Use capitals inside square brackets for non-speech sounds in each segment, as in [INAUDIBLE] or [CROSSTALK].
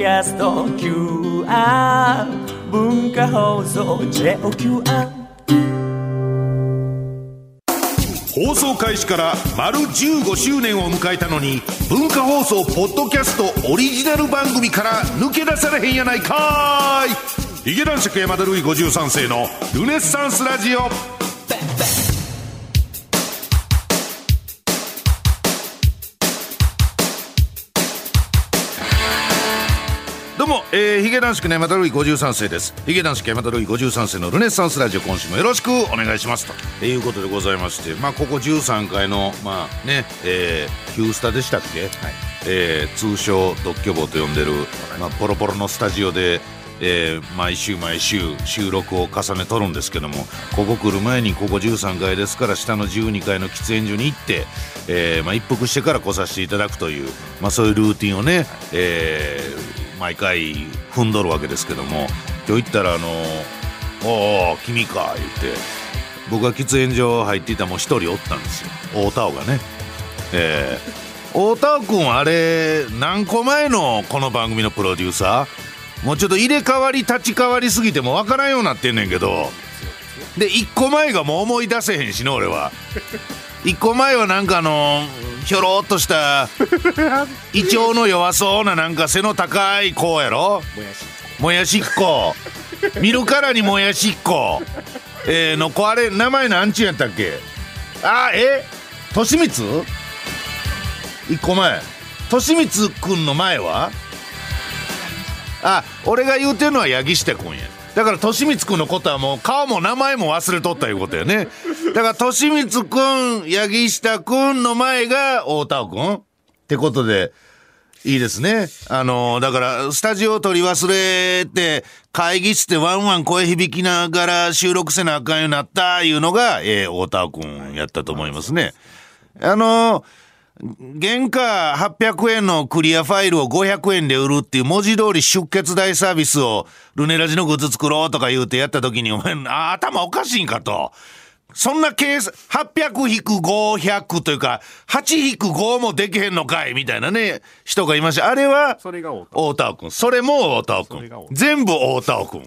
キャスト QR 文化放送 JOQR 放送開始から丸15周年を迎えたのに文化放送ポッドキャストオリジナル番組から抜け出されへんやないかい。ヒゲ男爵山田るい53世のルネッサンスラジオ。どうも、えー、ヒゲ男爵の山田るい53世です。ヒゲ男爵山田るい53世のルネッサンスラジオ今週もよろしくお願いします。ということでございましてまあここ13回のまあねえー、ヒュースタでしたっけ、はい。えー、通称独居房と呼んでる、まあ、ポロポロのスタジオでえー、毎週毎週収録を重ねとるんですけどもここ来る前にここ13階ですから下の12階の喫煙所に行って、えーまあ、一服してから来させていただくという、まあ、そういうルーティンをね、えー、毎回踏んどるわけですけども今日行ったらあの「おお君か」言って僕が喫煙所入っていたもう一人おったんですよ。大田尾がね。えー、大田尾君あれ何個前のこの番組のプロデューサー？もうちょっと入れ替わり立ち替わりすぎても分からんようになってんねんけど。で1個前がもう思い出せへんしね俺は。1個前はなんかあのひょろっとした [LAUGHS] 胃腸の弱そうななんか背の高い子やろ？もやしっこ。見るからにもやしっこ。えー、の子あれ名前なんちゅうやったっけ？あえ？としみつ？1個前。としみつくんの前は？あ俺が言うてるのは八木下君やだから利光君のことはもう顔も名前も忘れとったいうことやねだから利光君八木下君の前が大田尾君ってことでいいですね。あのだから、スタジオ取り忘れて、会議室でワンワン声響きながら収録せなあかんようになったいうのが、えー、大田尾くんやったと思いますね。あの原価800円のクリアファイルを500円で売るっていう文字通り出血大サービスをルネラジのグッズ作ろうとか言うてやった時にお前、あ頭おかしいんかと。そんな計算、800-500というか、8-5もできへんのかいみたいなね、人がいました。あれは、それが大田尾くん。それも大田尾くん。全部大田尾くん。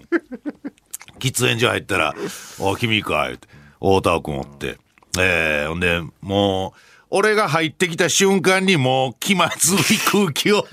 喫煙所入ったら、お、君か、言って、大田尾くんおって。えー、ほんで、もう、俺が入ってきた瞬間にもう気まずい空気を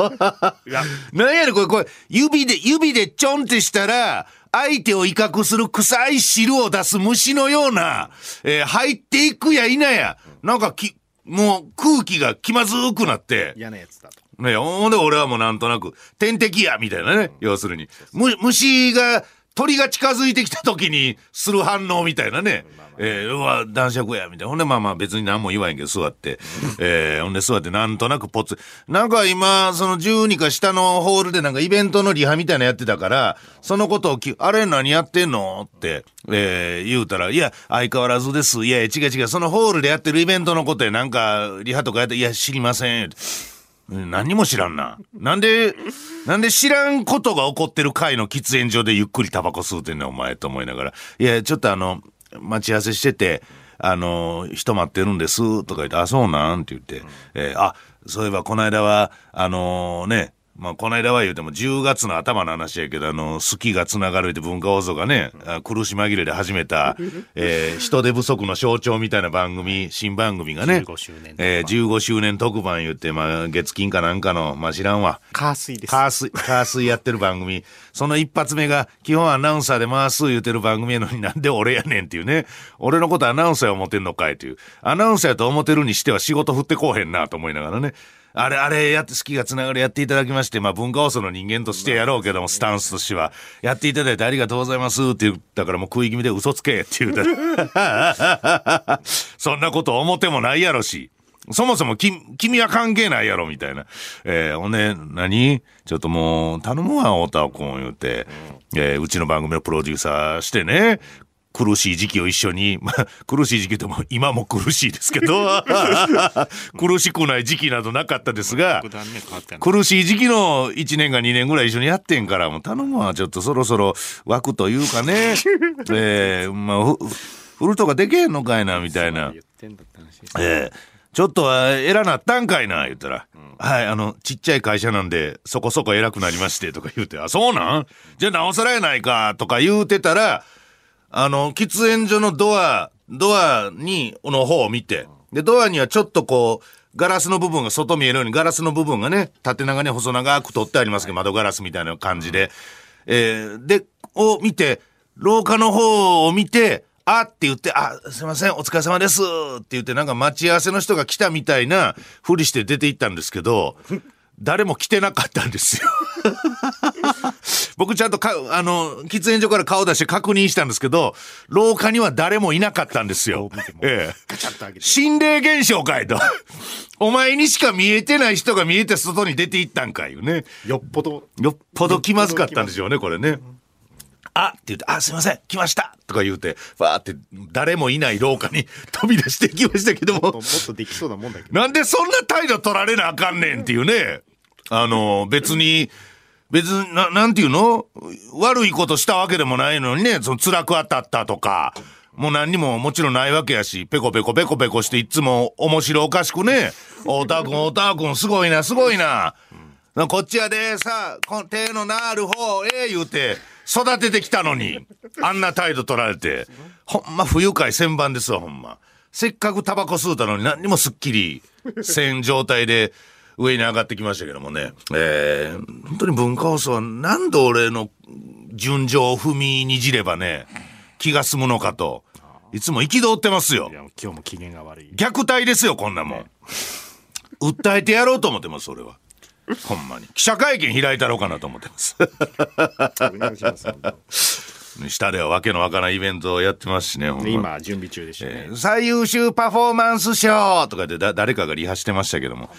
なんやねんこれ、これ、指で、指でちょんってしたら、相手を威嚇する臭い汁を出す虫のような、えー、入っていくやいなや、なんかき、もう空気が気まずくなって。嫌なやつだと。ね、ほんで俺はもうなんとなく、天敵やみたいなね、要するに。む、虫が、鳥が近づいてきた時にする反応みたいなね。えー、うわ、男爵や、みたいな。ほんで、まあまあ別に何も言わへんけど、座って。えー、ほんで座ってなんとなくポツ。なんか今、その12か下のホールでなんかイベントのリハみたいなやってたから、そのことをき、あれ何やってんのって、えー、言うたら、いや、相変わらずです。いや、違う違う、そのホールでやってるイベントのことやなんか、リハとかやって、いや、知りません。何も知らんな。なんで、なんで知らんことが起こってる回の喫煙所でゆっくりタバコ吸うてんねん、お前と思いながら。いや、ちょっとあの、待ち合わせしてて、あの、人待ってるんです、とか言って、あ、そうなん？って言って、えー、あ、そういえばこの間は、あのー、ね、まあ、この間は言うても10月の頭の話やけど、あの、好きがつながるって文化放送がね、苦し紛れで始めた、えー、人手不足の象徴みたいな番組、新番組がね、15周年、えー、15周年特番言って、まあ、月金かなんかの、まあ、知らんわ。カー水です。カー水、カー水やってる番組。その一発目が、基本アナウンサーで回す言うてる番組やのになんで俺やねんっていうね。俺のことアナウンサーや思ってんのかいっていう。アナウンサーやと思ってるにしては仕事振ってこうへんなと思いながらね。あれ、あれやって、好きがつながりやっていただきまして、まあ文化放送の人間としてやろうけども、スタンスとしては、やっていただいてありがとうございますって言ったからもう食い気味で嘘つけって言うた。[LAUGHS] そんなこと思ってもないやろし。そもそもき、君は関係ないやろ、みたいな。えー、ほんで、何？ちょっともう、頼むわ、太田君言うて、えー、うちの番組のプロデューサーしてね、苦しい時期を一緒に、[LAUGHS] まあ、苦しい時期でも今も苦しいですけど [LAUGHS] 苦しくない時期などなかったですが、苦しい時期の1年か2年ぐらい一緒にやってんから、もう頼むわ、ちょっとそろそろ枠というかね、[LAUGHS] えー、まあ、振るとかでけへんのかいな、みたいな。えー、ちょっとは偉なったんかいな、言ったら、はい、あの、ちっちゃい会社なんで、そこそこ偉くなりまして、とか言うて、あ、そうなん？じゃあなおさらやないか、とか言うてたら、あの、喫煙所のドア、ドアに、の方を見て、で、ドアにはちょっとこう、ガラスの部分が外見えるように、ガラスの部分がね、縦長に細長く取ってありますけど、窓ガラスみたいな感じで、えーで、を見て、廊下の方を見て、あって言って、あ、すいません、お疲れ様ですって言って、なんか待ち合わせの人が来たみたいなふりして出て行ったんですけど、[LAUGHS] 誰も来てなかったんですよ。[LAUGHS] 僕ちゃんとか、あの、喫煙所から顔出して確認したんですけど、廊下には誰もいなかったんですよ。ええ。心霊現象かいと。[LAUGHS] お前にしか見えてない人が見えて外に出て行ったんかいよね。よっぽど。よっぽど気まずかったんでしょうね、これね。あって言って、あ、すいません、来ましたとか言うて、ファーって誰もいない廊下に [LAUGHS] 飛び出してきましたけどももっとも、っとできそうなもんだけど。なんでそんな態度取られなあかんねんっていうね。あの、別に、別に、な、なんていうの？悪いことしたわけでもないのにね、その辛く当たったとか、もう何にももちろんないわけやし、ペコペコペコペコしていつも面白おかしくね、おたくんおたくんすごいな、すごいな。こっちやで、さ、この手のなる方、ええ言うて、育ててきたのに、あんな態度取られて、ほんま不愉快千番ですわ、ほんま。せっかくタバコ吸うたのに何にもすっきりせん状態で上に上がってきましたけどもね。えー、本当に文化放送は何度俺の順序を踏みにじればね、気が済むのかと。いつも憤ってますよい。や今日も機嫌が悪い。虐待ですよ、こんなもん。訴えてやろうと思ってます、俺は。ほんまに。記者会見開いたろうかなと思ってます。お願いします。本当下ではわけのわからないイベントをやってますしね、今、準備中でしたね。最優秀パフォーマンス賞とかでだ誰かがリハしてましたけども、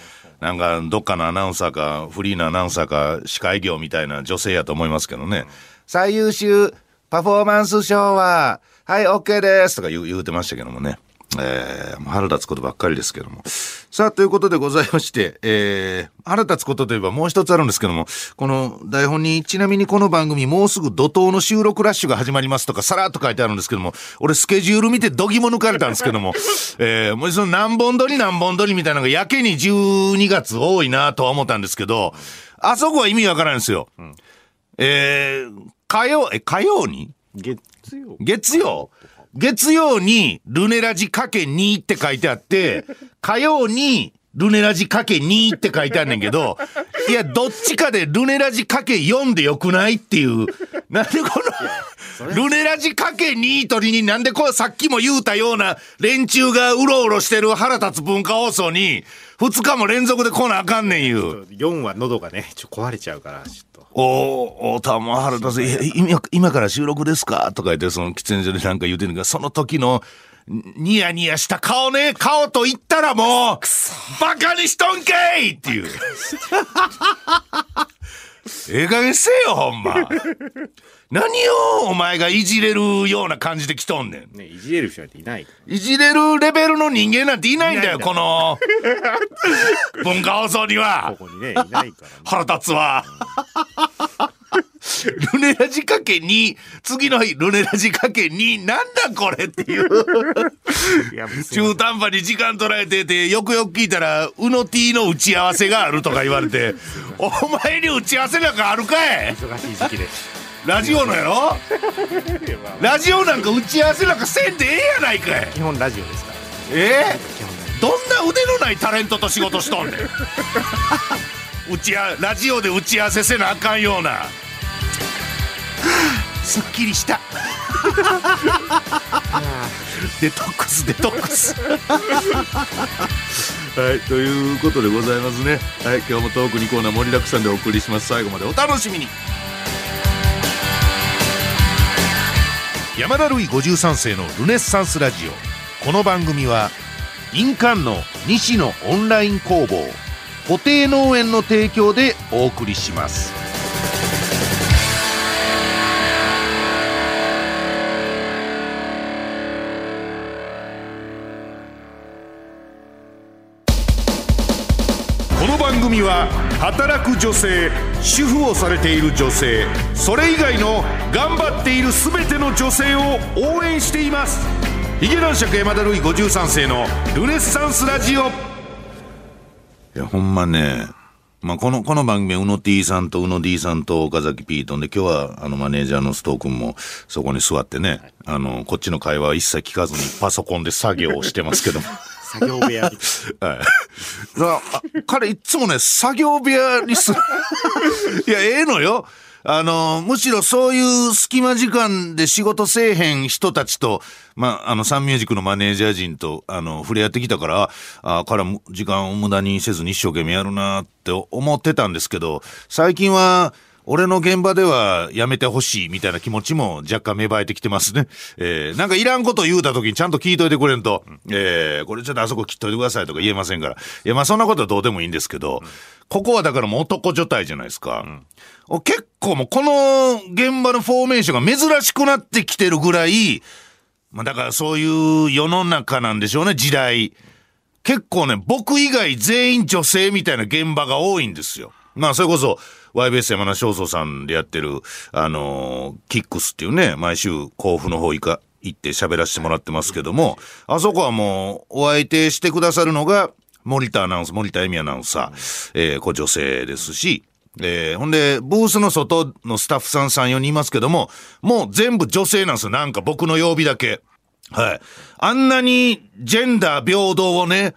なんかどっかのアナウンサーか、フリーのアナウンサーか、司会業みたいな女性やと思いますけどね。最優秀パフォーマンス賞は、はい、OK ですとか言う言うてましたけどもね。えー、もう腹立つことばっかりですけども。さあ、ということでございまして、えー、腹立つことといえばもう一つあるんですけども、この台本に、ちなみにこの番組もうすぐ怒涛の収録ラッシュが始まりますとか、さらっと書いてあるんですけども、俺スケジュール見てどぎも抜かれたんですけども、[LAUGHS] えー、もうその何本撮り何本撮りみたいなのがやけに12月多いなとは思ったんですけど、あそこは意味わからんですよ。えー、火曜、え、火曜に？月曜月曜？月曜にルネラジかけ2って書いてあって、火曜にルネラジかけ2って書いてあんねんけど、いや、どっちかでルネラジかけ4でよくないっていう。なんでこの、ルネラジかけ2取りになんでこうさっきも言うたような連中がうろうろしてる腹立つ文化放送に、2日も連続で来なあかんねん言う。4は喉がね、ちょっと壊れちゃうから。おー、おたま腹立つ。いや今、今から収録ですか？とか言って、その喫煙所でなんか言うてんねんけど、その時の、ニヤニヤした顔ね、顔と言ったらもう、バカにしとんかいっていう。ええ加減せえよ、ほんま。何をお前がいじれるような感じで来とんねん。ね、いじれる人なんていない。いじれるレベルの人間なんていないんだよ、いこの、[LAUGHS] 文化放送には。ここにね、いないからね。腹立つわ。ルネラジかけ2、次の日、ルネラジかけ2、なんだこれっていう。いや、中ん途半端に時間取られてて、よくよく聞いたら、うの T の打ち合わせがあるとか言われて、[LAUGHS] お前に打ち合わせなんかあるかい？忙しい時期で。ラジオのやろ？[LAUGHS] ラジオなんか打ち合わせなんかせんでええやないかい。基本ラジオですから。え基本ラジどんな腕のないタレントと仕事しとんねん。[LAUGHS] 打ちあラジオで打ち合わせせなあかんような。はあすっきりした。デトックスデトックス。[LAUGHS] はいということでございますね。はい今日もトーク2コーナー盛りだくさんでお送りします。最後までお楽しみに山田るい53世のルネッサンスラジオ。この番組は印鑑の西のオンライン工房固定農園の提供でお送りします。この番組は働く女性主婦をされている女性それ以外の頑張っている全ての女性を応援していますヒゲ男爵山田るい53世のルネッサンスラジオいや、ほんまね、まあ、この、この番組は、うの T さんとうの D さんと岡崎ピートンで、今日は、あの、マネージャーのストー君も、そこに座ってね、あの、こっちの会話は一切聞かずに、パソコンで作業をしてますけども。作業部屋に。[LAUGHS] はい。だ彼いつもね、作業部屋にす。[LAUGHS] いや、ええのよ。あの、むしろそういう隙間時間で仕事せえへん人たちと、まあ、あの、サンミュージックのマネージャー陣と、あの、触れ合ってきたから、あ彼は時間を無駄にせずに一生懸命やるなって思ってたんですけど、最近は、俺の現場ではやめてほしいみたいな気持ちも若干芽生えてきてますね。えー、なんかいらんこと言うた時にちゃんと聞いといてくれんと、えー、これちょっとあそこ切っといてくださいとか言えませんから。いや、まあそんなことはどうでもいいんですけど、ここはだからもう男女体じゃないですか。うん結構もうこの現場のフォーメーションが珍しくなってきてるぐらい、まあだからそういう世の中なんでしょうね、時代。結構ね、僕以外全員女性みたいな現場が多いんですよ。まあそれこそ、YBS 山田正蔵さんでやってる、あのーキックスっていうね、毎週甲府の方行か、行って喋らせてもらってますけども、あそこはもう、お相手してくださるのが、森田アナウンス、森田恵美アナウンサー、えー、こ女性ですし、えー、ほんで、ブースの外のスタッフさん3、4人いますけども、もう全部女性なんですよ。なんか僕の曜日だけ。はい。あんなにジェンダー平等をね、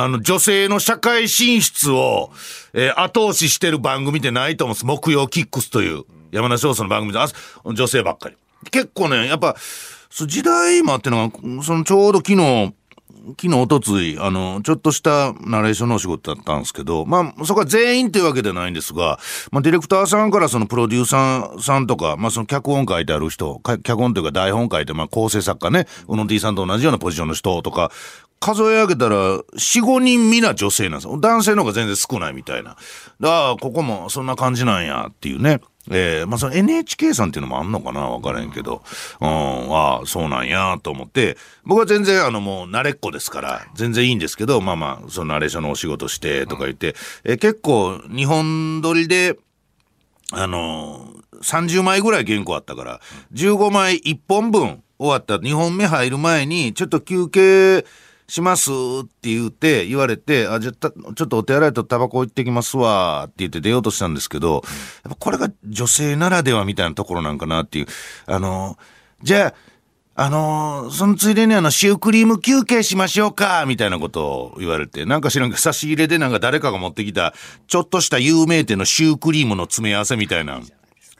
あの、女性の社会進出を、えー後押ししてる番組ってないと思うんです。木曜キックスという、山田翔さんの番組で、女性ばっかり。結構ね、やっぱ、時代今ってのが、そのちょうど昨日、昨日、おとつい、あの、ちょっとしたナレーションのお仕事だったんですけど、まあ、そこは全員というわけではないんですが、まあ、ディレクターさんからそのプロデューサーさんとか、まあ、その脚本書いてある人、脚本というか台本書いて、まあ、構成作家ね、うの D さんと同じようなポジションの人とか、数え上げたら、4、5人皆女性なんですよ。男性の方が全然少ないみたいな。ああ、ここもそんな感じなんやっていうね。えー、まあその NHK さんっていうのもあんのかなわからへんけど、うん、ああ、そうなんやと思って、僕は全然あのもう慣れっこですから、全然いいんですけど、まあまあ、そのナレーションのお仕事してとか言って、えー結構日本撮りで、あのー、30枚ぐらい原稿あったから、15枚1本分終わった。2本目入る前に、ちょっと休憩しますって言って、言われて、あ、じゃ、ちょっとお手洗いとタバコ行ってきますわって言って出ようとしたんですけど、やっぱこれが女性ならではみたいなところなんかなっていう。あの、じゃあ、あのそのついでにあの、シュークリーム休憩しましょうかみたいなことを言われて、なんか知らんけど差し入れでなんか誰かが持ってきた、ちょっとした有名店のシュークリームの詰め合わせみたいな、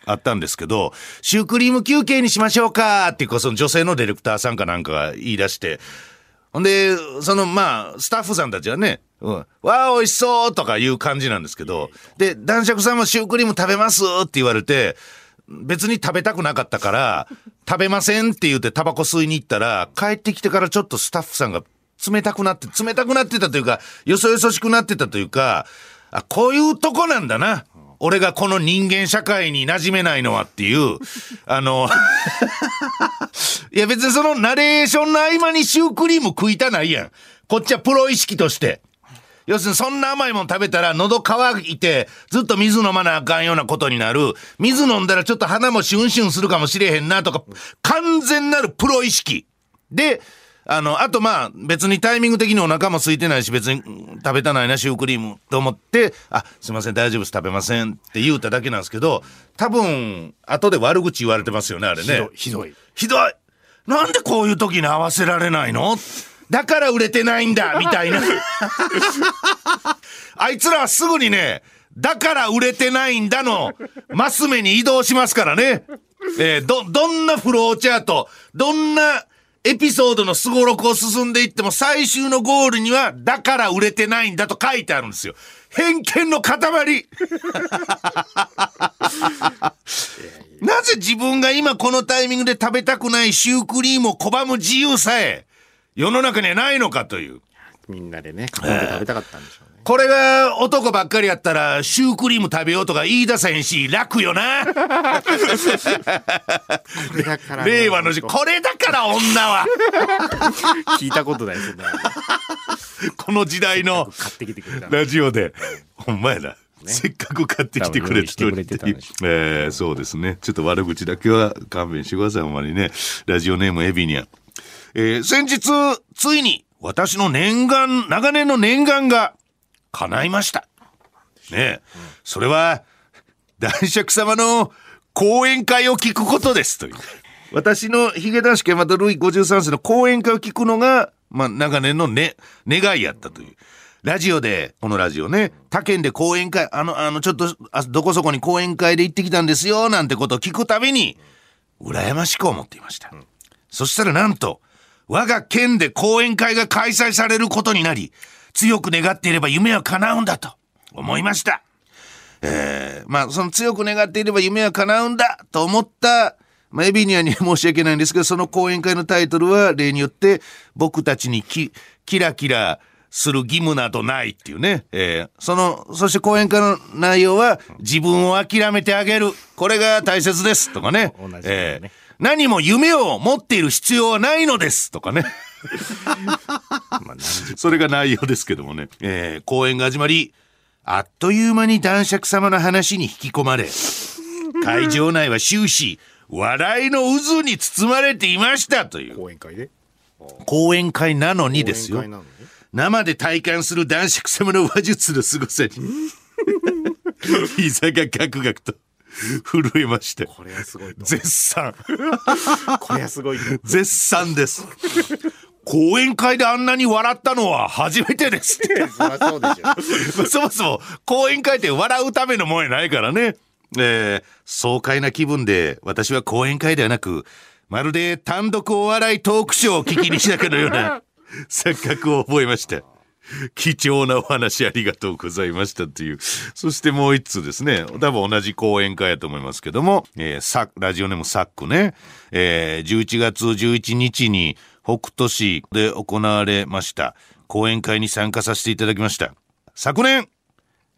あったんですけど、シュークリーム休憩にしましょうかっていうか、その女性のディレクターさんかなんかが言い出して、ほんで、そのまあ、スタッフさんたちはね、うん、わあ、美味しそうとかいう感じなんですけど、で、男爵さんもシュークリーム食べます？って言われて、別に食べたくなかったから、[LAUGHS] 食べませんって言ってタバコ吸いに行ったら、帰ってきてからちょっとスタッフさんが冷たくなって、冷たくなってたというか、よそよそしくなってたというか、あ、こういうとこなんだな。俺がこの人間社会に馴染めないのはっていう、あの、[LAUGHS] いや別にそのナレーションの合間にシュークリーム食いたないやん。こっちはプロ意識として。要するにそんな甘いもん食べたら喉乾いてずっと水飲まなあかんようなことになる。水飲んだらちょっと鼻もシュンシュンするかもしれへんなとか、完全なるプロ意識。で、あの、あとまあ別にタイミング的にお腹も空いてないし別にうん食べたないなシュークリームと思って、あ、すいません大丈夫です食べませんって言うただけなんですけど、多分後で悪口言われてますよね、あれねひどい。。ひどい。ひどいなんでこういう時に合わせられないの？だから売れてないんだ [LAUGHS] みたいな。あいつらはすぐにね、だから売れてないんだの、マス目に移動しますからね。えーど、どんなフローチャート、どんなエピソードのすごろくを進んでいっても最終のゴールには、だから売れてないんだと書いてあるんですよ。偏見の塊なぜ自分が今このタイミングで食べたくないシュークリームを拒む自由さえ世の中にはないのかという。みんなでね、囲んで食べたかったんでしょうね。これが男ばっかりやったらシュークリーム食べようとか言い出せへんし楽よな。これだからね令和の時これだから女は聞いたことないですね。この時代の買ってきてくれた。ラジオで。ほんまやな。せっかく買ってきてくれたのに多分用意してえーそうですね。ちょっと悪口だけは勘弁してください、ほんまにね。ラジオネームエビニャン。えー先日、ついに私の念願、長年の念願が叶いました。ねえ、それは、男爵様の講演会を聞くことですという。私のヒゲ男子山田ルイ53世の講演会を聞くのが、まあ、長年のね、願いやったという。ラジオで、このラジオね、他県で講演会、あの、あの、ちょっと、どこそこに講演会で行ってきたんですよ、なんてことを聞くたびに、羨ましく思っていました。そしたらなんと、我が県で講演会が開催されることになり、強く願っていれば夢は叶うんだと思いました。えーまあ、その強く願っていれば夢は叶うんだと思った、まあ、エビニアには申し訳ないんですけど、その講演会のタイトルは例によって、僕たちにキキラキラする義務などないっていうね。えーその、そして講演会の内容は、自分を諦めてあげる。これが大切です。とかね。同じねえー何も夢を持っている必要はないのです。とかね。まあそれが内容ですけどもね。えー公演が始まり、あっという間に男爵様の話に引き込まれ、会場内は終始、笑いの渦に包まれていましたという。講演会で？講演会なのにですよ生で体感する男爵様の話術の凄さに、[LAUGHS] 膝がガクガクと震えました。これはすごいと絶賛。これはすごいと絶賛です。講演会であんなに笑ったのは初めてです。[LAUGHS] そで [LAUGHS] そもそも講演会って笑うためのもんやないからね。えー爽快な気分で私は講演会ではなく、まるで単独お笑いトークショーを聞きにしたかのような錯覚を覚えました。貴重なお話ありがとうございましたっていう。そしてもう一通ですね。多分同じ講演会やと思いますけども、えーサラジオネームサックね。えー11月11日に北斗市で行われました講演会に参加させていただきました。昨年、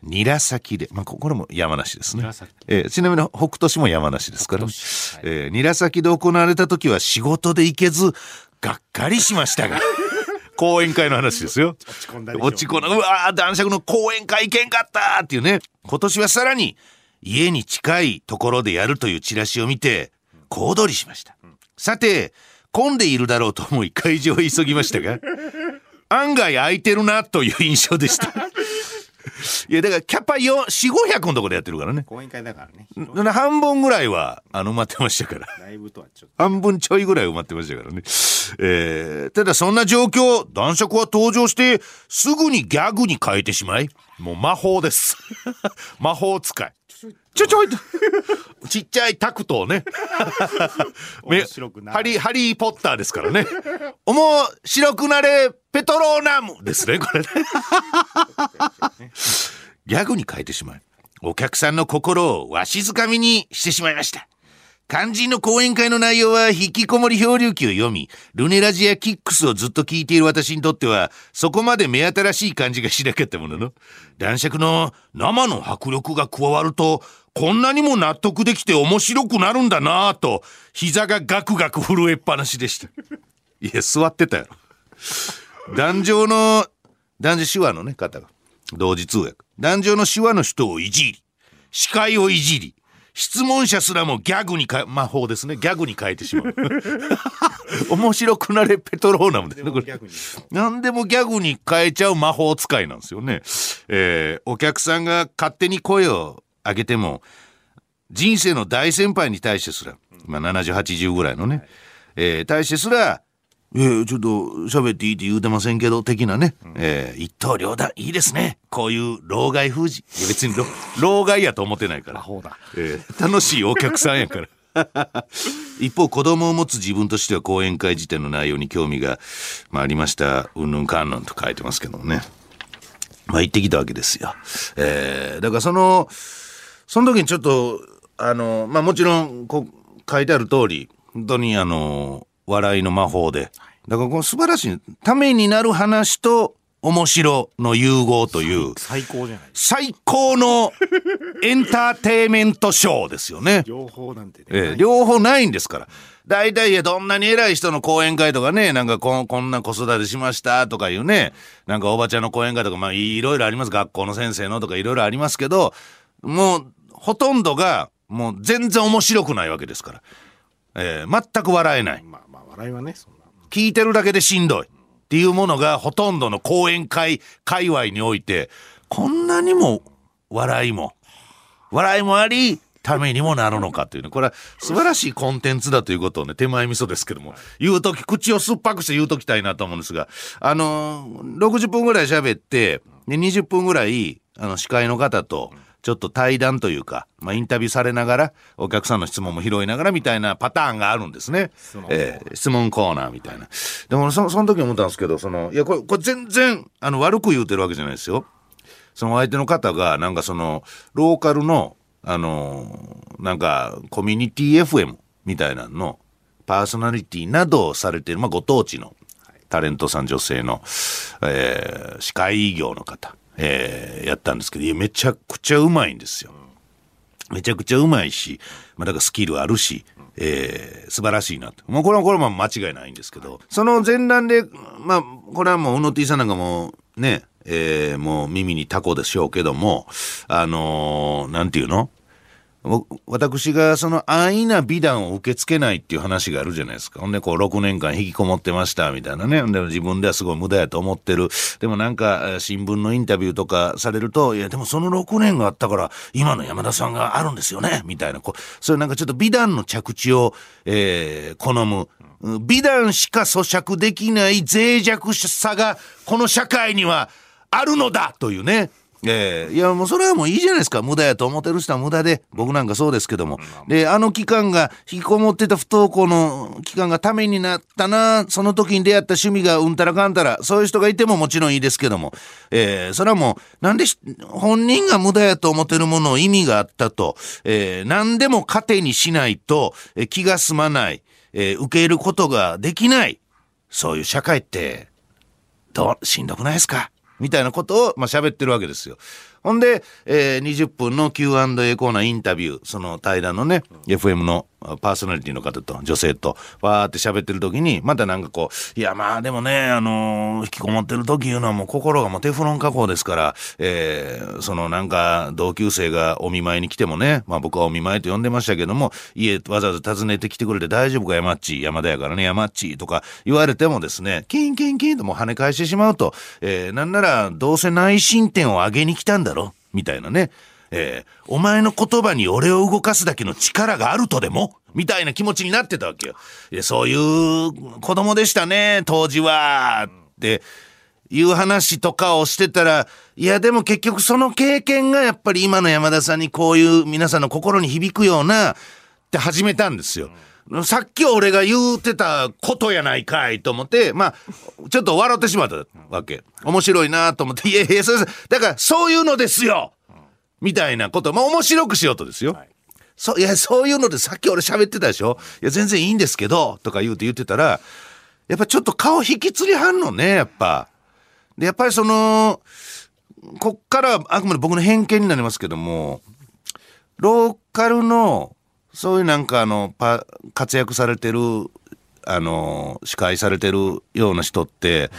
韮崎で、まあ、ここれも山梨ですね韮崎。えーちなみに北斗市も山梨ですから、北斗市はいえー韮崎で行われた時は仕事で行けず、がっかりしましたが、[LAUGHS] 講演会の話ですよ。落ち込んだ落ち込んだ、うわー男爵の講演会行けんかったっていうね。今年はさらに家に近いところでやるというチラシを見て、小躍りしました。さて、混んでいるだろうと思い会場へ急ぎましたが、[LAUGHS] 案外空いてるなという印象でした。[LAUGHS] いや、だからキャパ4、4、500のところでやってるからね。講演会だからねん半分ぐらいは、あの、埋まってましたから。ライブとはちょっ半分ちょいぐらい埋まってましたからね。えー、ただそんな状況、男爵は登場して、すぐにギャグに変えてしまい、もう魔法です。[LAUGHS] 魔法使い。ちょちょいと。[LAUGHS] ちっちゃいタクトをね。め [LAUGHS] 面白くなるハリー、ハリーポッターですからね。[LAUGHS] おも白くなれ、ペトローナムですね、これね。ギャグに変えてしまい、お客さんの心をわしづかみにしてしまいました。肝心の講演会の内容は引きこもり漂流記を読み、ルネラジやキックスをずっと聞いている私にとっては、そこまで目新しい感じがしなかったものの、男爵の生の迫力が加わると、こんなにも納得できて面白くなるんだなぁと、膝がガクガク震えっぱなしでした。いや、座ってたやろ。壇上の、男女手話のね、方が、同時通訳。壇上の手話の人をいじり、司会をいじり、質問者すらもギャグに変え、魔法ですね。ギャグに変えてしまう。[LAUGHS] 面白くなれペトローナムですね、これ。何でもギャグに変えちゃう魔法使いなんですよね。えーお客さんが勝手に声を上げても、人生の大先輩に対してすら、まあ70、80ぐらいのね、えー対してすら、えーちょっと喋っていいって言うてませんけど、的なね、えー一刀両断、いいですね。こういう老害封じ。いや別に老老害やと思ってないから。えー楽しいお客さんやから。[LAUGHS] 一方子供を持つ自分としては講演会時点の内容に興味が、まあ、ありましたうんぬんかんぬんと書いてますけどもねまあ行ってきたわけですよ、えーだからそのその時にちょっとあのまあもちろんこう書いてある通り本当にあの笑いの魔法でだからこの素晴らしいためになる話と面白の融合という最高じゃない最高のエンターテイメントショーですよね。両方なんてね、ええ両方ないんですから。大体いやどんなに偉い人の講演会とかね、なんかこんこんな子育てしましたとかいうね、なんかおばちゃんの講演会とか、まあいろいろあります。学校の先生のとかいろいろありますけど、もうほとんどがもう全然面白くないわけですから。ええ全く笑えない。まあまあ笑いはねそんな聞いてるだけでしんどいっていうものがほとんどの講演会界隈においてこんなにも笑いも笑いもありためにもなるのかというねこれは素晴らしいコンテンツだということをね手前味噌ですけども言う時口を酸っぱくして言うときたいなと思うんですがあのー60分ぐらい喋ってで20分ぐらいあの司会の方とちょっと対談というか、まあ、インタビューされながらお客さんの質問も拾いながらみたいなパターンがあるんですね。えー質問コーナーみたいな。でもそその時思ったんですけどそのいやこれこれ全然あの悪く言うてるわけじゃないですよ。その相手の方がなんかそのローカルのあのーなんかコミュニティ FM みたいなののパーソナリティなどをされている、まあ、ご当地のタレントさん女性の、えー司会業の方、えーやったんですけどめちゃくちゃうまいんですよ。めちゃくちゃうまいし、まあ、だからスキルあるし、えー素晴らしいなと。もうこれはこれは間違いないんですけど、その前段で、まあ、これはもう、うの T さんなんかもね、えーもう耳にタコでしょうけども、あのーて言うの？私がその安易な美談を受け付けないっていう話があるじゃないですか。ほんでこう6年間引きこもってましたみたいなね。ほんで自分ではすごい無駄やと思ってる。でもなんか新聞のインタビューとかされると、いやでもその6年があったから今の山田さんがあるんですよね。みたいな。こうそういうなんかちょっと美談の着地を、えー好む。美談しか咀嚼できない脆弱さがこの社会にはあるのだというね。ええ。いやもうそれはもういいじゃないですか。無駄やと思ってる人は無駄で僕なんかそうですけども。であの期間が引きこもってた不登校の期間がためになったなその時に出会った趣味がうんたらかんたらそういう人がいてももちろんいいですけども、ええそれはもうなんでし本人が無駄やと思ってるものを意味があったと、ええ何でも糧にしないと、え気が済まない、ええ受け入れることができない。そういう社会ってどうしんどくないですか？みたいなことを、まあ、喋ってるわけですよ。ほんで、えー20分の Q&A コーナーインタビュー、その対談のね、FM のあパーソナリティの方と女性と、わーって喋ってる時に、またなんかこう、いやまあでもね、あのー引きこもってる時いうのはもう心がもうテフロン加工ですから、えーそのなんか同級生がお見舞いに来てもね、まあ僕はお見舞いと呼んでましたけども、家わざわざ訪ねてきてくれて大丈夫か山っち、山田やからね、山っちとか言われてもですね、キンキンキンともう跳ね返してしまうと、えーなんならどうせ内申点を上げに来たんだろみたいなね。えーお前の言葉に俺を動かすだけの力があるとでも？みたいな気持ちになってたわけよ。そういう子供でしたね、当時は。っていう話とかをしてたら、いやでも結局その経験がやっぱり今の山田さんにこういう皆さんの心に響くようなって始めたんですよ。さっき俺が言うてたことやないかいと思って、まあ、ちょっと笑ってしまったわけ。面白いなと思って、いやいや、それ、だからそういうのですよみたいなこと、まあ面白くしようとですよ。そういやそういうのでさっき俺喋ってたでしょいや全然いいんですけどとか言うて言ってたらやっぱちょっと顔引きつりはんのねやっぱ。でやっぱりそのこっからはあくまで僕の偏見になりますけどもローカルのそういうなんかあのパ活躍されてるあの司会されてるような人って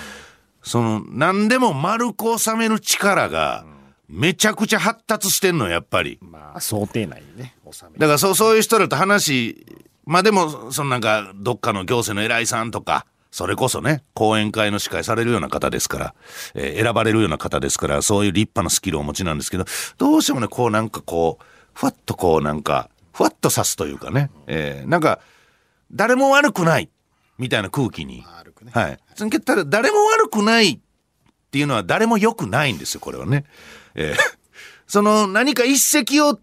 その何でも丸く収める力がめちゃくちゃ発達してんのやっぱり。まあ想定内にね収めだからそうそういう人らと話まあでもそのなんかどっかの行政の偉いさんとかそれこそね講演会の司会されるような方ですから、えー選ばれるような方ですからそういう立派なスキルをお持ちなんですけどどうしてもねこうなんかこうふわっとこうなんかふわっとさすというかね、えーなんか誰も悪くないみたいな空気に。はい。そのただ誰も悪くないっていうのは誰も良くないんですよ、これはね。えーその何か一石を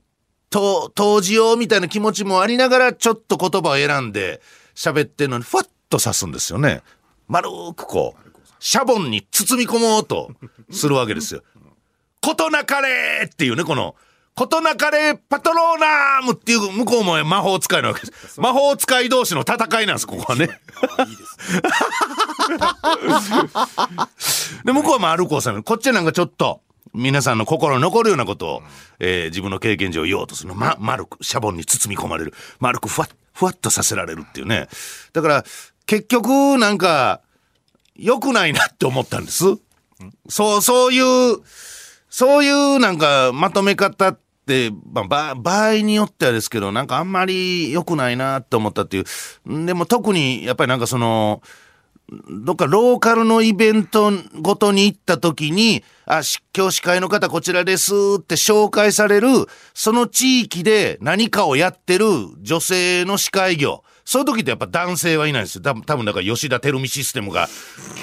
と投じようみたいな気持ちもありながらちょっと言葉を選んで喋ってるのにふわっと刺すんですよね。丸くこう、シャボンに包み込もうとするわけですよ。[LAUGHS] ことなかれっていうね、この、ことなかれパトローナームっていう向こうも魔法使いなわけです。魔法使い同士の戦いなんです、ここはね。あいいですね [LAUGHS] で、向こうはまあ、アルコーさん、こっちはなんかちょっと、皆さんの心に残るようなことを、えー自分の経験上言おうとする。ま、丸く、シャボンに包み込まれる。丸くふわっ、ふわっとさせられるっていうね。だから、結局、なんか、良くないなって思ったんです。そう、そういう、そういうなんかまとめ方って、まあ、ば場合によってはですけど、なんかあんまり良くないなって思ったっていう。んでも特にやっぱりなんかその、どっかローカルのイベントごとに行った時に、あ、し今日司会の方こちらですって紹介される、その地域で何かをやってる女性の司会業。そういう時ってやっぱ男性はいないんですよ。多分多分だから吉田照美システムが、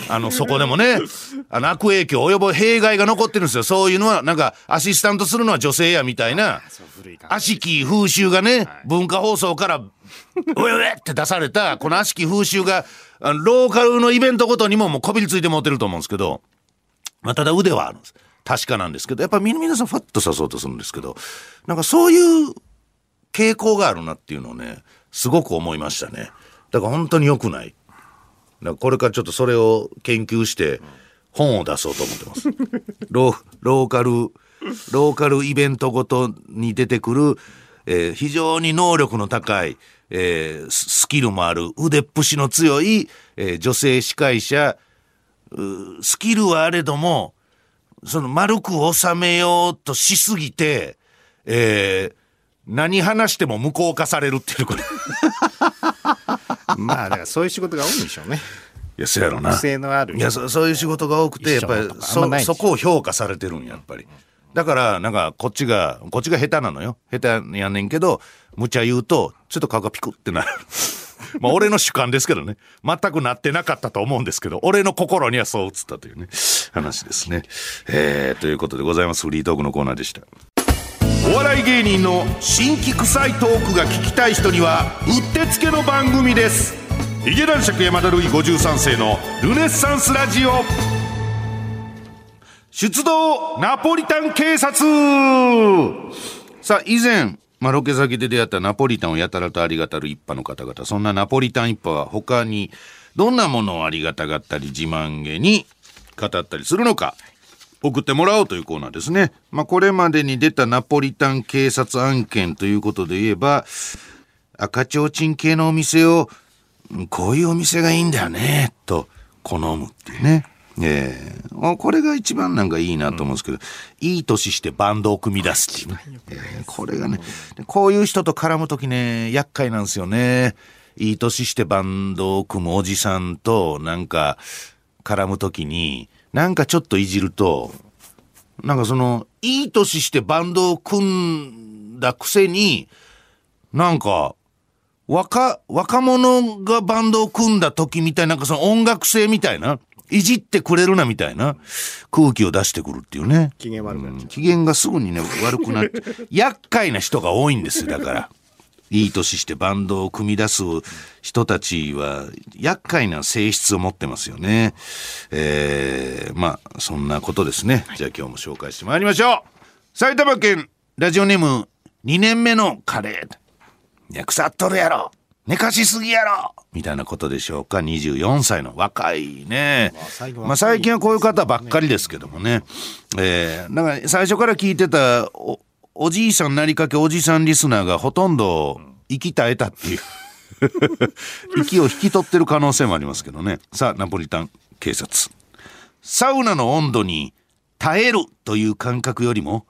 あの、そこでもね、あの、悪影響及ぼ弊害が残ってるんですよ。そういうのは、なんか、アシスタントするのは女性やみたいな、悪しき風習がね、文化放送から、おえおえって出された、この悪しき風習が、あのローカルのイベントごとにももうこびりついて持ってると思うんですけど、まあ、ただ腕はあるんです。確かなんですけど、やっぱみ皆さんファッと刺そうとするんですけど、なんかそういう傾向があるなっていうのをね、すごく思いましたね。だから本当に良くない。だからこれからちょっとそれを研究して本を出そうと思ってます。[LAUGHS] ローローカル、ローカルイベントごとに出てくる、えー非常に能力の高い、えーススキルもある、腕っぷしの強い、えー女性司会者、うスキルはあれども、その丸く収めようとしすぎて、えー何話しても無効化されるっていうこと。い [LAUGHS] まあだからそういう仕事が多いんでしょうね。や、そうやろな。癖のあるいやそそういう仕事が多くてやっぱりそそこを評価されてるんややっぱり。だからなんかこっちがこっちが下手なのよ。下手やねんけど無茶言うとちょっと顔がピクってなる。[LAUGHS] まあ俺の主観ですけどね。全くなってなかったと思うんですけど俺の心にはそう映ったというね話ですね。えー、ということでございます。フリートークのコーナーでした。お笑い芸人の新規臭いトークが聞きたい人にはうってつけの番組です。ヒゲ男爵山田るい53世のルネッサンスラジオ。出動ナポリタン警察。さあ以前、まあ、ロケ先で出会ったナポリタンをやたらとありがたる一派の方々そんなナポリタン一派は他にどんなものをありがたがったり自慢げに語ったりするのか送ってもらおうというコーナーですね。まあ、これまでに出たナポリタン警察案件ということで言えば、赤ちょうちん系のお店を、うんこういうお店がいいんだよね、と好むっていうね。ええあこれが一番なんかいいなと思うんですけど、いい年してバンドを組み出すっていうね。ええこれがね、でこういう人と絡むときね、厄介なんですよね。いい年してバンドを組むおじさんと、なんか、絡むときに、なんかちょっといじると、なんかその、いい年してバンドを組んだくせに、なんか、若、若者がバンドを組んだ時みたいな、なんかその音楽性みたいな、いじってくれるなみたいな空気を出してくるっていうね。機嫌悪くなっちゃう機嫌がすぐにね、悪くなって、[LAUGHS] 厄介な人が多いんですよ、だから。いい年してバンドを組み出す人たちは厄介な性質を持ってますよね。えー、まあ、そんなことですね。じゃあ今日も紹介してまいりましょう。埼玉県ラジオネーム2年目のカレー。いや、腐っとるやろ。寝かしすぎやろみたいなことでしょうか。24歳の若いね。まあ最近はこういう方ばっかりですけどもね。えー、なんか最初から聞いてたおおじいさんなりかけおじさんリスナーがほとんど息絶えたっていう。[LAUGHS] 息を引き取ってる可能性もありますけどね。さあ、ナポリタン警察。サウナの温度に耐えるという感覚よりも、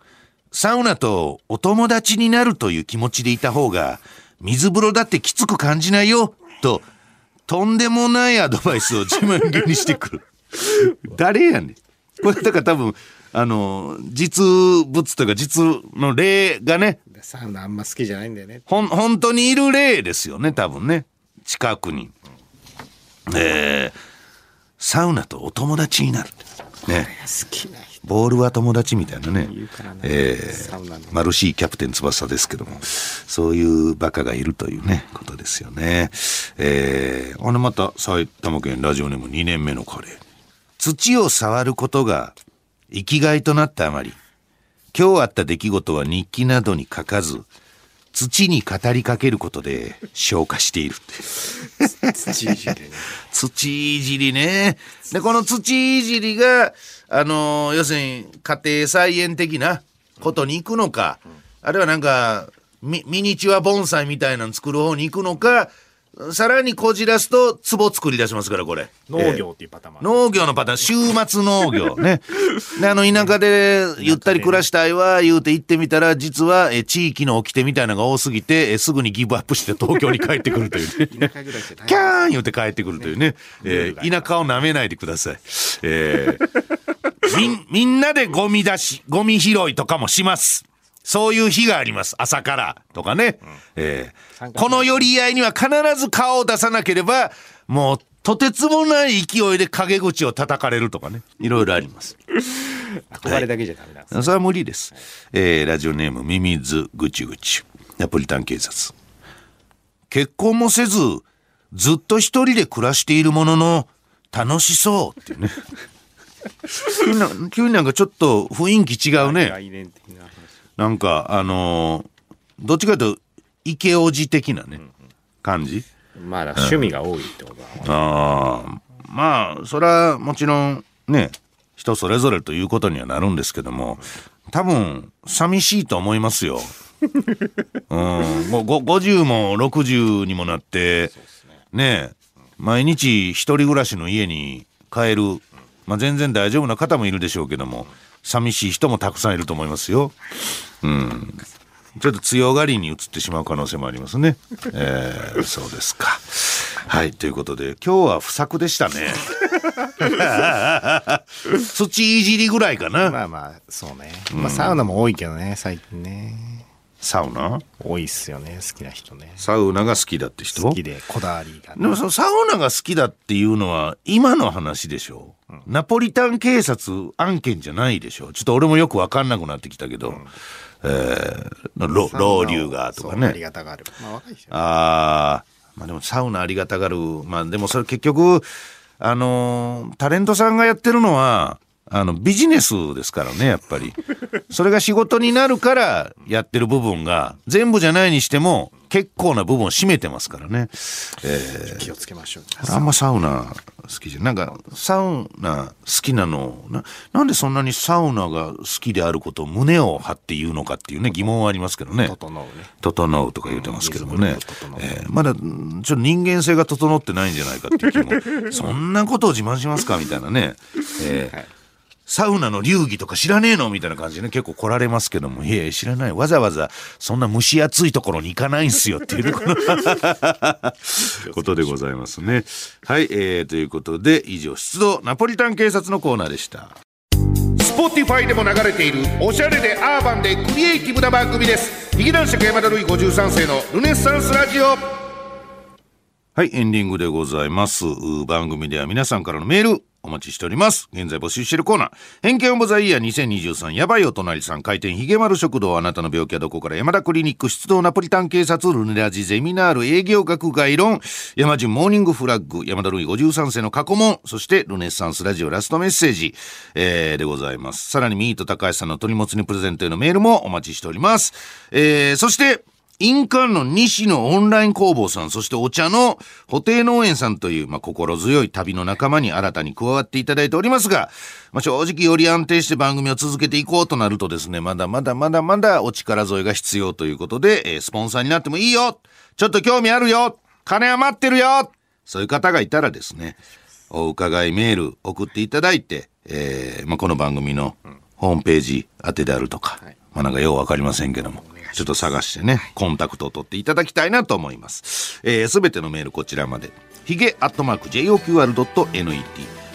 サウナとお友達になるという気持ちでいた方が、水風呂だってきつく感じないよ、と、とんでもないアドバイスを自慢げにしてくる。[LAUGHS] 誰やねん。これだから多分、あの、実物というか実の例がね、サウナあんま好きじゃないんだよねほん、本当にいる例ですよね、多分ね。近くに。えー、サウナとお友達になる。ね。好きな人ボールは友達みたいなね。えー、マルシーキャプテン翼ですけども、そういうバカがいるというね、ことですよね。えー、あれまた埼玉県ラジオネーム2年目のカレー。土を触ることが生きがいとなったあまり、今日あった出来事は日記などに書かず、土に語りかけることで消化しているって。土いじりね [LAUGHS] 土いじりね。で、この土いじりが、あのー要するに家庭菜園的なことに行くのか、あるいはなんか、ミミニチュア盆栽みたいなの作る方に行くのか、さらにこじらすと壺作り出しますからこれ。農業っていうパターンもある。農業のパターン。週末農業ね。[LAUGHS] であの田舎でゆったり暮らしたいわ言うて行ってみたら実はえ地域の掟みたいなのが多すぎてえすぐにギブアップして東京に帰ってくるというね。[LAUGHS] キャーン言うて帰ってくるというね、えー田舎を舐めないでください。えーみん、[LAUGHS] みんなでゴミ出し、ゴミ拾いとかもします。そういう日があります。朝からとかね。えー参加この寄り合いには必ず顔を出さなければ、もうとてつもない勢いで陰口を叩かれるとかね。いろいろあります。憧れだけじゃダメなんです。それは無理です。えーラジオネームミミズぐちぐち。ナポリタン警察。結婚もせず、ずっと一人で暮らしているものの、楽しそうっていうね。[LAUGHS] 急になんかちょっと雰囲気違うね。なんか、あのーどっちかというと、池おじ的なね、感じ？まあ、趣味が多いってことは。ああ、まあ、それはもちろんね、人それぞれということにはなるんですけども、多分、寂しいと思いますよ。うん、もうご50も60にもなって、ね毎日一人暮らしの家に帰る、まあ、全然大丈夫な方もいるでしょうけども、寂しい人もたくさんいると思いますよ。うん。ちょっと強がりに移ってしまう可能性もありますね。えー、そうですか。はい、ということで、今日は不作でしたね。[LAUGHS] [LAUGHS] 土いじりぐらいかな。まあまあ、そうね。まあ、サウナも多いけどね、最近ね。サウナ？多いっすよね、好きな人ね。サウナが好きだって人？好きで、こだわりがね。でもそのサウナが好きだっていうのは今の話でしょ、ナポリタン警察案件じゃないでしょ？ちょっと俺もよく分かんなくなってきたけど、えー、ロ老流がとかそうありねがたがある。まあ、若い人あーまあでもサウナありがたがる。まあでもそれ結局あのータレントさんがやってるのはあのビジネスですからねやっぱりそれが仕事になるからやってる部分が全部じゃないにしても結構な部分を占めてますからね。気をつけましょう。あんまサウナ好きじゃんなんかサウナ好きなのななんでそんなにサウナが好きであることを胸を張って言うのかっていうね疑問はありますけどね。整うね。整うとか言ってますけどもねえーまだうんちょっと人間性が整ってないんじゃないかっていう気もそんなことを自慢しますかみたいなね、えーはいサウナの流儀とか知らねえのみたいな感じでね。結構来られますけども。いやいや知らない。わざわざそんな蒸し暑いところに行かないんすよっていうねこの [LAUGHS] ことでございますね。はい、えーということで以上出動ナポリタン警察のコーナーでした。Spotify でも流れているおしゃれでアーバンでクリエイティブな番組です。劇団四季山田るい53世のルネッサンスラジオ。はい、エンディングでございます。番組では皆さんからのメールお待ちしております。現在募集しているコーナー。偏見オブザイヤー2023やばいお隣さん開店ひげ丸食堂あなたの病気はどこから山田クリニック出動ナポリタン警察ルネラジゼミナール営業学概論山順モーニングフラッグ山田るい53世の過去問そしてルネッサンスラジオラストメッセージ、えーでございます。さらにミート高橋さんの鳥もつにプレゼントへのメールもお待ちしております。えーそして印鑑の西のオンライン工房さん、そしてお茶の補定農園さんという、まあ、心強い旅の仲間に新たに加わっていただいておりますが、まあ、正直より安定して番組を続けていこうとなるとですね、まだまだまだまだお力添えが必要ということで、えースポンサーになってもいいよ。ちょっと興味あるよ。金余ってるよ。そういう方がいたらですね、お伺いメール送っていただいて、えーまあ、この番組のホームページ宛てであるとか、はい。まあなんかようわかりませんけども、ちょっと探してね、コンタクトを取っていただきたいなと思います。えーすべてのメールこちらまで。ヒゲアットマーク JOQR.net。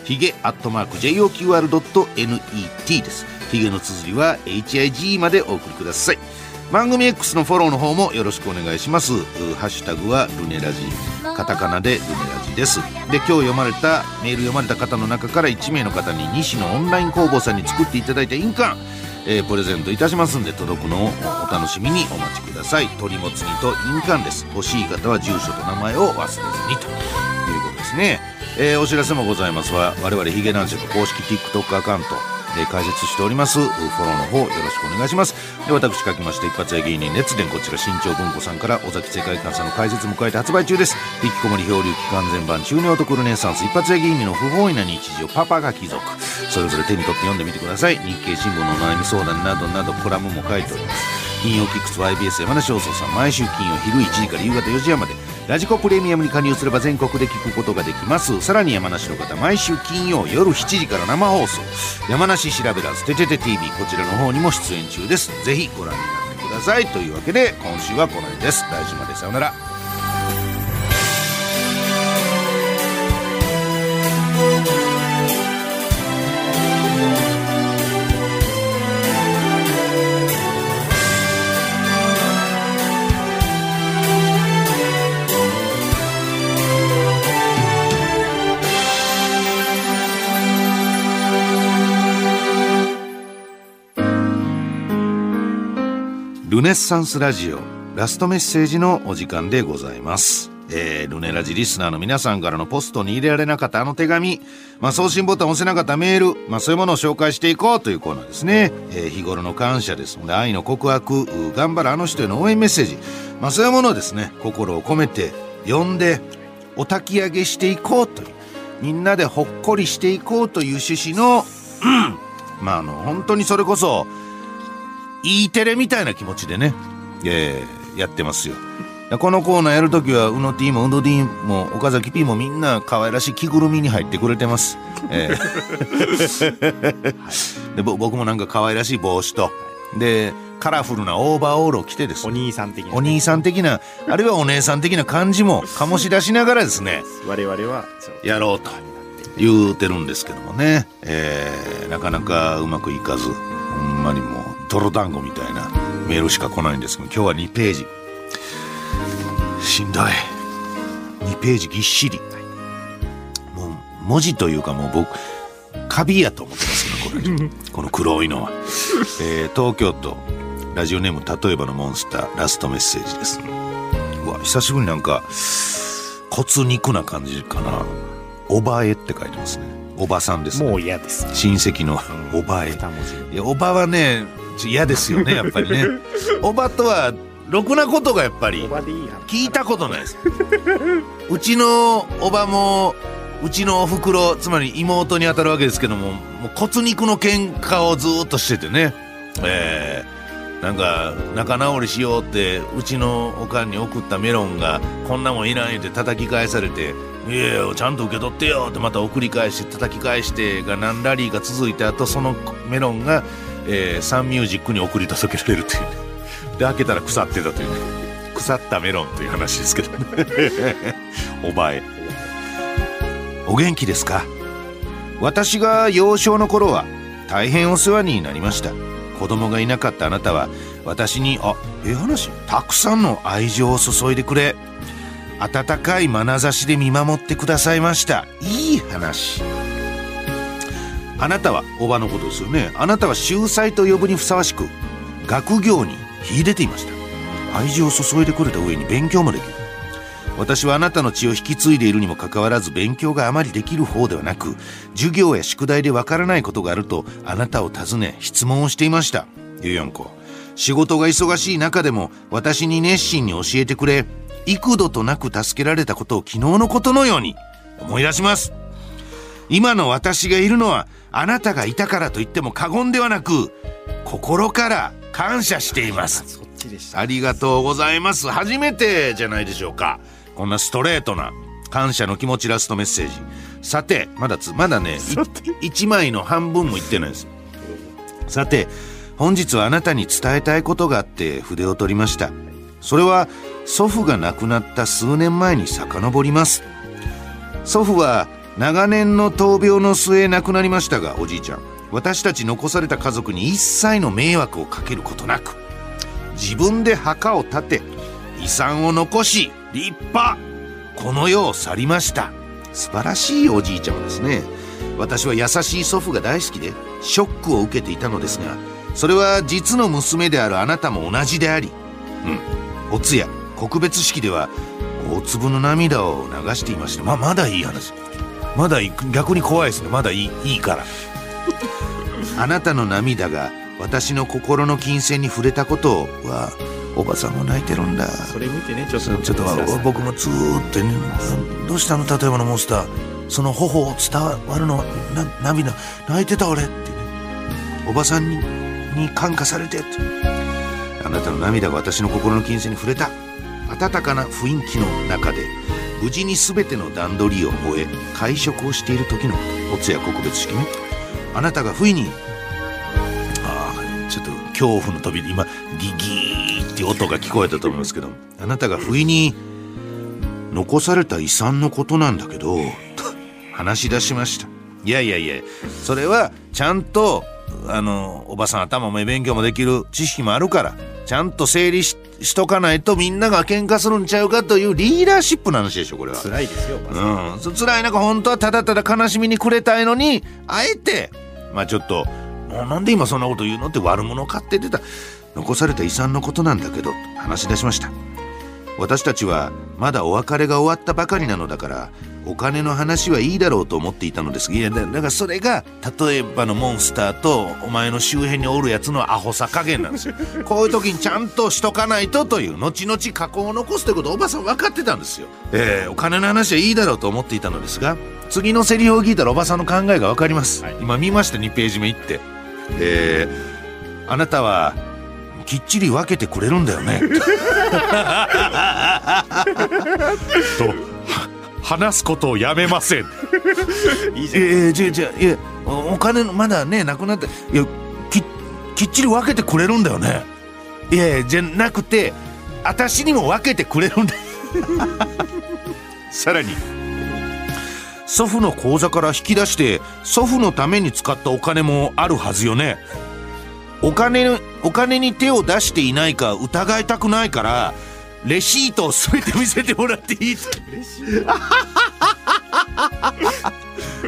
ヒゲアットマーク JOQR.net です。ヒゲの綴りは HIG までお送りください。番組 X のフォローの方もよろしくお願いします。うハッシュタグはルネラジ。カタカナでルネラジです。で、今日読まれた、メール読まれた方の中から1名の方に西のオンライン工房さんに作っていただいた印鑑、えープレゼントいたしますんで届くのをお楽しみにお待ちください。鳥もつ煮と印鑑です。欲しい方は住所と名前を忘れずにということですね。えーお知らせもございますは我々ヒゲ男爵公式 TikTok アカウントで解説しておりますフォローの方よろしくお願いします。で私書きまして一発屋芸人熱伝こちら新潮文庫さんから尾崎世界観さんの解説迎えて発売中です。引きこもり漂流期間全版中年男ルネサンス。一発屋芸人の不本意な日常パパが貴族。それぞれ手に取って読んでみてください。日経新聞のお悩み相談などなどコラムも書いております。金曜キックス YBS 山梨放送さん。毎週金曜昼1時から夕方4時半まで。ラジコプレミアムに加入すれば全国で聞くことができます。さらに山梨の方毎週金曜夜7時から生放送。山梨調べらずててて TV こちらの方にも出演中ですぜひご覧になってくださいというわけで今週はこの辺です来週までさようならルネッサンスラジオラストメッセージのお時間でございます。えー、ルネラジリスナーの皆さんからのポストに入れられなかったあの手紙、まあ、送信ボタン押せなかったメール、まあ、そういうものを紹介していこうというコーナーですね。えー日頃の感謝ですので、愛の告白、頑張るあの人への応援メッセージ、まあ、そういうものをですね、心を込めて読んで、お焚き上げしていこうという、みんなでほっこりしていこうという趣旨の、うん、まあ、あの、本当にそれこそ、E テレみたいな気持ちでね、えーやってますよ。このコーナーやるときは、うの T もうの D も岡崎 P もみんな可愛らしい着ぐるみに入ってくれてます。えー。でぼ僕もなんか可愛らしい帽子と、で、カラフルなオーバーオールを着てですおね、兄さん的なね、お兄さん的な、あるいはお姉さん的な感じも醸し出しながらですね、我々はやろうと。言うてるんですけどもね、えーなかなかうまくいかず、ほんまにもう泥団子みたいなメールしか来ないんですけど、今日は2ページ。しんどい。2ページぎっしり。もう文字というかもう僕、カビやと思ってますけど、これ。[LAUGHS] この黒いのは。えー東京都、ラジオネーム例えばのモンスター、ラストメッセージです。うわ、久しぶりになんか、骨肉な感じかな。おばえって書いてますね。おばさんですね。もう嫌です親戚のおばえ。おばはね、嫌ですよね、やっぱりね。おばとは、ろくなことがやっぱり聞いたことないです。うちのおばも、うちのおふくろ、つまり妹に当たるわけですけども、もう骨肉の喧嘩をずーっとしててね。えー、なんか、仲直りしようって、うちのおかんに送ったメロンが、こんなもんいらん言って叩き返されて、いやいや、ちゃんと受け取ってよってまた送り返して、叩き返してが何ラリーが続いた後、そのメロンが、えーサンミュージックに送り届けられるというね。で、開けたら腐ってたというね。腐ったメロンという話ですけどね。おばえ。お元気ですか？私が幼少の頃は大変お世話になりました。子供がいなかったあなたは私に、あ、ええ話？たくさんの愛情を注いでくれ、温かい眼差しで見守ってくださいました。いい話。あなたは、おばのことですよね。あなたは秀才と呼ぶにふさわしく、学業に秀でていました。愛情を注いでくれた上に勉強もできる。私はあなたの血を引き継いでいるにもかかわらず勉強があまりできる方ではなく、授業や宿題でわからないことがあるとあなたを尋ね質問をしていました。ゆうよんこ。仕事が忙しい中でも私に熱心に教えてくれ、幾度となく助けられたことを昨日のことのように思い出します。今の私がいるのはあなたがいたからと言っても過言ではなく、心から感謝しています。ありがとうございます。初めてじゃないでしょうか。こんなストレートな感謝の気持ちラストメッセージ。さて、まだつ、まだね、1枚の半分も言ってないです。さて、本日はあなたに伝えたいことがあって筆を取りました。それは祖父が亡くなった数年前に遡ります。祖父は長年の闘病の末亡くなりましたが、おじいちゃん。私たち残された家族に一切の迷惑をかけることなく、自分で墓を建て遺産を残し立派この世を去りました。素晴らしいおじいちゃまですね。私は優しい祖父が大好きでショックを受けていたのですがそれは実の娘であるあなたも同じでありうんお通夜告別式では大粒の涙を流していました。ままだいい話。まだ逆に怖いですね。まだいいいいから。[LAUGHS] あなたの涙が私の心の金銭に触れたことはおばさんも泣いてるんだ。それ見てねちょっと。ちょっと僕もずーっとねどうしたの例えばのモンスター。その頬を伝わるのな涙。泣いてた俺ってね。おばさんにに感化されてって。あなたの涙が私の心の金銭に触れた。温かな雰囲気の中で無事に全ての段取りを終え会食をしている時のお通夜告別式ね。あなたが不意に。ああちょっと恐怖の飛び今ギギーって音が聞こえたと思いますけどあなたが不意に残された遺産のことなんだけど [LAUGHS] 話し出しました。いやいやいやそれはちゃんとあのおばさん頭も勉強もできる知識もあるからちゃんと整理ししとかないとみんなが喧嘩するんちゃうかというリーダーシップの話でしょこれは。辛いですよおばさんうん、そ辛い中本当はただただ悲しみに暮れたいのにあえてまあちょっと「もうなんで今そんなこと言うの?」って悪者買って出た残された遺産のことなんだけど話し出しました私たちはまだお別れが終わったばかりなのだからお金の話はいいだろうと思っていたのです。いやだだからそれが例えばのモンスターとお前の周辺におるやつのアホさ加減なんですよ。[LAUGHS] こういう時にちゃんとしとかないとという後々過去を残すということをおばさん分かってたんですよ。えーお金の話はいいだろうと思っていたのですが次のセリフを聞いたらおばさんの考えが分かります、はい。今見ました2ページ目いって。えーあなたはきっちり分けてくれるんだよね。[LAUGHS] と。は [LAUGHS] 話すことをやめません。[LAUGHS] いいじゃん。えー、じゃじゃいやおお金のまだねなくなっていやききっちり分けてくれるんだよね。いやいやじゃなくて私にも分けてくれるんだ [LAUGHS] さらに。祖父の口座から引き出して祖父のために使ったお金もあるはずよね。お金お金に手を出していないか疑いたくないからレシートを全て見せてもらっていいと嬉しい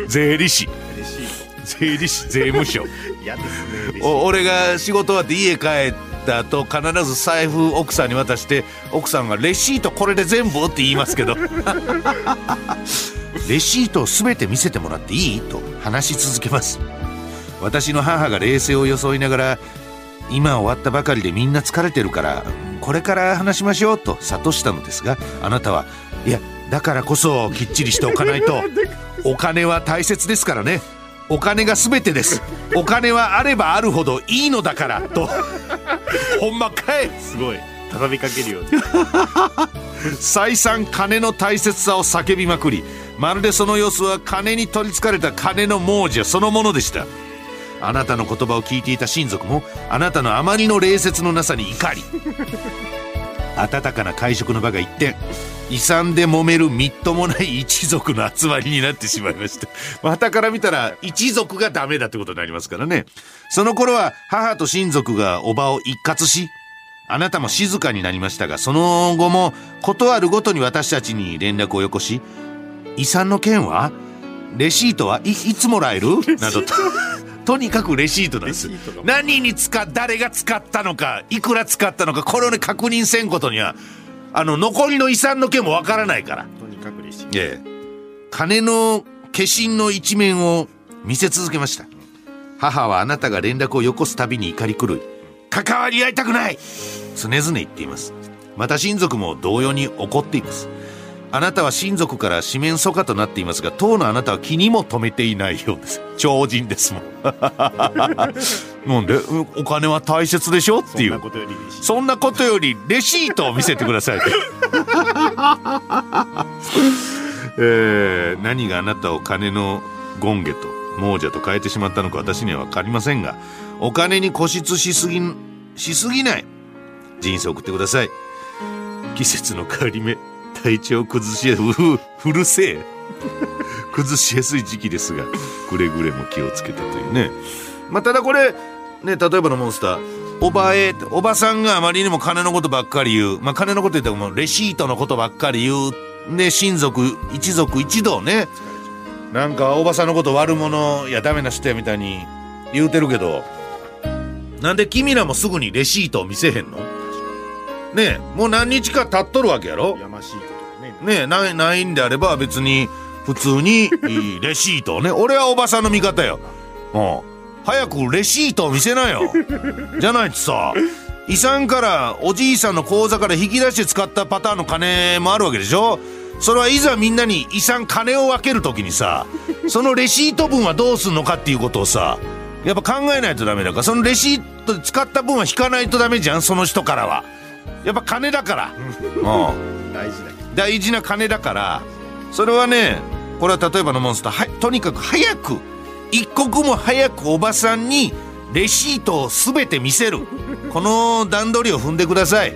税理士。税理士税務署。嫌ですね俺が仕事終わって家帰った後必ず財布奥さんに渡して奥さんが「レシートこれで全部?」って言いますけど。[LAUGHS] レシートを全て見せてもらっていい？と話し続けます。私の母が冷静を装いながら今終わったばかりでみんな疲れてるからこれから話しましょうと諭したのですがあなたはいやだからこそきっちりしておかないと [LAUGHS] お金は大切ですからね。お金が全てです。お金はあればあるほどいいのだからと。ほんまかい。すごい。畳みかけるように [LAUGHS] 再三金の大切さを叫びまくりまるでその様子は金に取りつかれた金の亡者そのものでしたあなたの言葉を聞いていた親族もあなたのあまりの礼節のなさに怒り。[LAUGHS] 温かな会食の場が一転遺産で揉めるみっともない一族の集まりになってしまいました。旗から見たら一族がダメだってことになりますからね。その頃は母と親族がおばを一括しあなたも静かになりましたがその後も事あるごとに私たちに連絡をよこし遺産の件はレシートはいいつもらえる？などととにかくレシートなんです。何に使っ誰が使ったのかいくら使ったのかこれをね確認せんことにはあの残りの遺産の件もわからないから。とにかく嬉しいええ。金の化身の一面を見せ続けました。母はあなたが連絡をよこすたびに怒り狂い関わり合いたくない常々言っています。また親族も同様に怒っていますあなたは親族から四面楚歌となっていますが当のあなたは気にも留めていないようです。[LAUGHS] 超人ですもん。[LAUGHS] なんでお金は大切でしょっていう。そんなことよりレシートを見せてください。[LAUGHS] えー何があなたを金の権下と亡者と変えてしまったのか私には分かりませんがお金に固執しすぎんしすぎない。人生を送ってください。季節の変わり目体調崩しやすううるせえ。[LAUGHS] 崩しやすい時期ですがくれぐれも気をつけてというね。まあただこれね例えばのモンスターおばえおばさんがあまりにも金のことばっかり言う。まあ金のこと言ってもレシートのことばっかり言う。で親族一族一同ね。なんかおばさんのこと悪者やダメな人やみたいに言うてるけど。なんで君らもすぐにレシートを見せへんの？ねえもう何日か経っとるわけやろ？やましい。ねないないんであれば別に普通に [LAUGHS] レシートをね。俺はおばさんの味方よ。うん。早くレシートを見せなよ。じゃないとさ遺産からおじいさんの口座から引き出して使ったパターンの金もあるわけでしょ？それはいざみんなに遺産金を分ける時にさそのレシート分はどうすんのかっていうことをさやっぱ考えないとダメだから。そのレシートで使った分は引かないとダメじゃんその人からは。やっぱ金だから、うん、大事だけ大事な金だからそれはねこれは例えばのモンスターはとにかく早く一刻も早くおばさんにレシートを全て見せる。この段取りを踏んでください。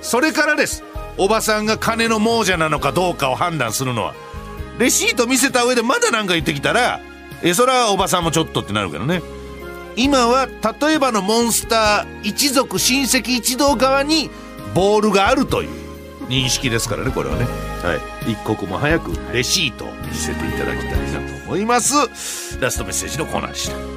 それからです。おばさんが金の亡者なのかどうかを判断するのは。レシート見せた上でまだ何か言ってきたらえそれはおばさんもちょっとってなるけどね。今は例えばのモンスター一族親戚一同側にボールがあるという。認識ですからねこれはね。はい。一刻も早くレシートを見せていただきたいなと思います。ラストメッセージのコーナーでした